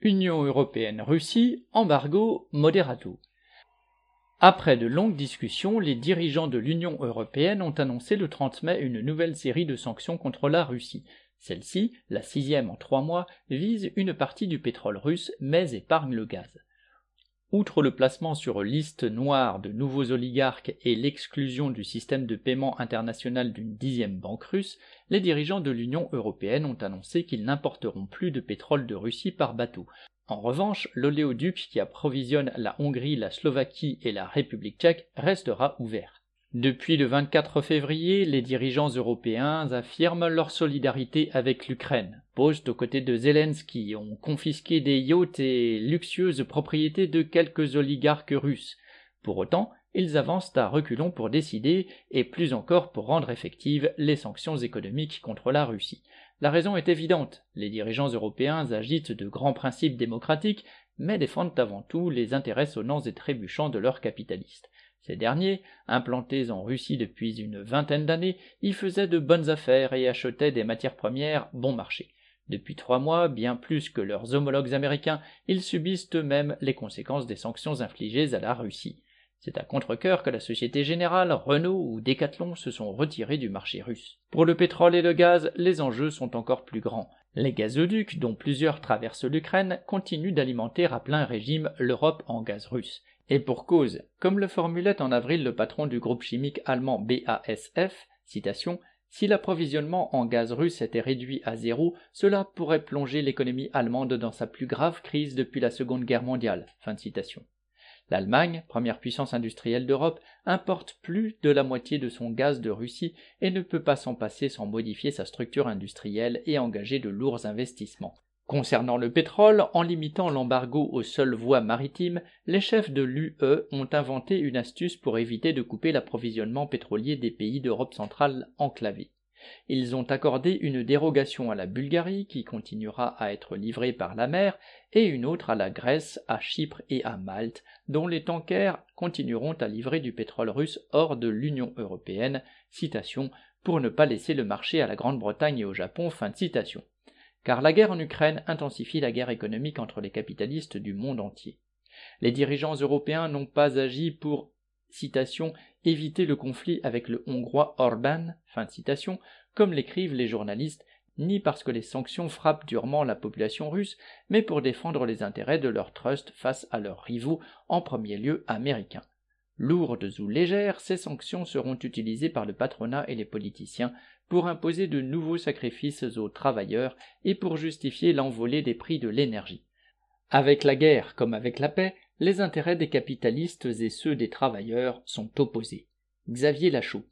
Union européenne-Russie, embargo, moderato. Après de longues discussions, les dirigeants de l'Union européenne ont annoncé le 30 mai une nouvelle série de sanctions contre la Russie. Celle-ci, la sixième en trois mois, vise une partie du pétrole russe, mais épargne le gaz. Outre le placement sur liste noire de nouveaux oligarques et l'exclusion du système de paiement international d'une dixième banque russe, les dirigeants de l'Union européenne ont annoncé qu'ils n'importeront plus de pétrole de Russie par bateau. En revanche, l'oléoduc qui approvisionne la Hongrie, la Slovaquie et la République tchèque restera ouvert. Depuis le 24 février, les dirigeants européens affirment leur solidarité avec l'Ukraine, posent aux côtés de Zelensky, ont confisqué des yachts et luxueuses propriétés de quelques oligarques russes. Pour autant, ils avancent à reculons pour décider, et plus encore pour rendre effectives les sanctions économiques contre la Russie. La raison est évidente, les dirigeants européens agitent de grands principes démocratiques, mais défendent avant tout les intérêts sonnants et trébuchants de leurs capitalistes. Ces derniers, implantés en Russie depuis une vingtaine d'années, y faisaient de bonnes affaires et achetaient des matières premières bon marché. Depuis trois mois, bien plus que leurs homologues américains, ils subissent eux-mêmes les conséquences des sanctions infligées à la Russie. C'est à contre-cœur que la Société Générale, Renault ou Decathlon se sont retirés du marché russe. Pour le pétrole et le gaz, les enjeux sont encore plus grands. Les gazoducs, dont plusieurs traversent l'Ukraine, continuent d'alimenter à plein régime l'Europe en gaz russe. Et pour cause, comme le formulait en avril le patron du groupe chimique allemand BASF, si l'approvisionnement en gaz russe était réduit à zéro, cela pourrait plonger l'économie allemande dans sa plus grave crise depuis la Seconde Guerre mondiale. L'Allemagne, première puissance industrielle d'Europe, importe plus de la moitié de son gaz de Russie et ne peut pas s'en passer sans modifier sa structure industrielle et engager de lourds investissements. Concernant le pétrole, en limitant l'embargo aux seules voies maritimes, les chefs de l'UE ont inventé une astuce pour éviter de couper l'approvisionnement pétrolier des pays d'Europe centrale enclavés. Ils ont accordé une dérogation à la Bulgarie, qui continuera à être livrée par la mer, et une autre à la Grèce, à Chypre et à Malte, dont les tankers continueront à livrer du pétrole russe hors de l'Union européenne, pour ne pas laisser le marché à la Grande-Bretagne et au Japon, fin de citation. Car la guerre en Ukraine intensifie la guerre économique entre les capitalistes du monde entier. Les dirigeants européens n'ont pas agi pour citation éviter le conflit avec le hongrois Orban, comme l'écrivent les journalistes, ni parce que les sanctions frappent durement la population russe, mais pour défendre les intérêts de leur trust face à leurs rivaux, en premier lieu américains. Lourdes ou légères, ces sanctions seront utilisées par le patronat et les politiciens pour imposer de nouveaux sacrifices aux travailleurs et pour justifier l'envolée des prix de l'énergie. Avec la guerre comme avec la paix, les intérêts des capitalistes et ceux des travailleurs sont opposés. Xavier Lachaud.